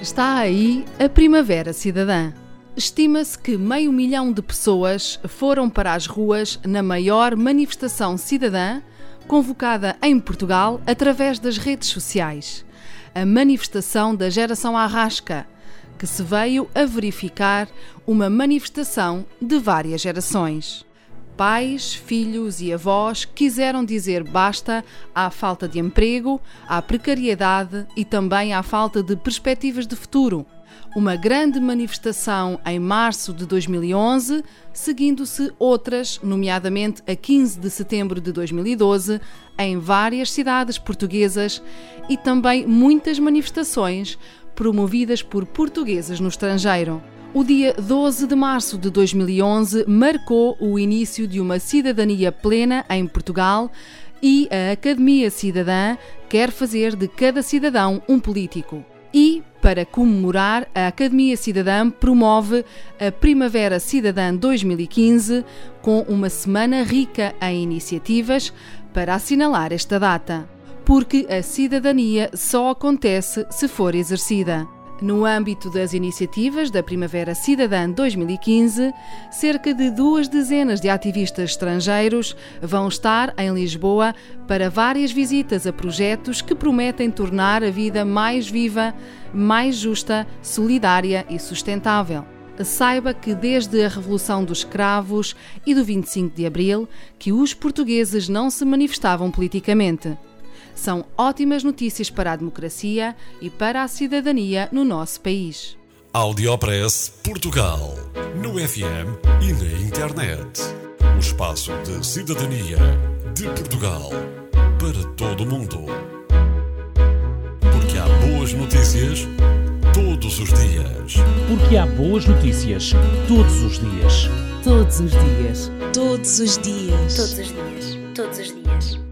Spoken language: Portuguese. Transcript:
Está aí a Primavera Cidadã. Estima-se que meio milhão de pessoas foram para as ruas na maior manifestação cidadã convocada em Portugal através das redes sociais. A manifestação da geração Arrasca, que se veio a verificar uma manifestação de várias gerações. Pais, filhos e avós quiseram dizer basta à falta de emprego, à precariedade e também à falta de perspectivas de futuro. Uma grande manifestação em março de 2011, seguindo-se outras, nomeadamente a 15 de setembro de 2012, em várias cidades portuguesas e também muitas manifestações promovidas por portugueses no estrangeiro. O dia 12 de março de 2011 marcou o início de uma cidadania plena em Portugal e a Academia Cidadã quer fazer de cada cidadão um político. E, para comemorar, a Academia Cidadã promove a Primavera Cidadã 2015 com uma semana rica em iniciativas para assinalar esta data. Porque a cidadania só acontece se for exercida. No âmbito das iniciativas da Primavera Cidadã 2015, cerca de duas dezenas de ativistas estrangeiros vão estar em Lisboa para várias visitas a projetos que prometem tornar a vida mais viva, mais justa, solidária e sustentável. Saiba que desde a Revolução dos Escravos e do 25 de Abril que os portugueses não se manifestavam politicamente são ótimas notícias para a democracia e para a cidadania no nosso país. Audiopress Portugal. No FM e na internet. O espaço de cidadania de Portugal para todo o mundo. Porque há boas notícias todos os dias. Porque há boas notícias todos os dias. Todos os dias. Todos os dias. Todos os dias. Todos os dias.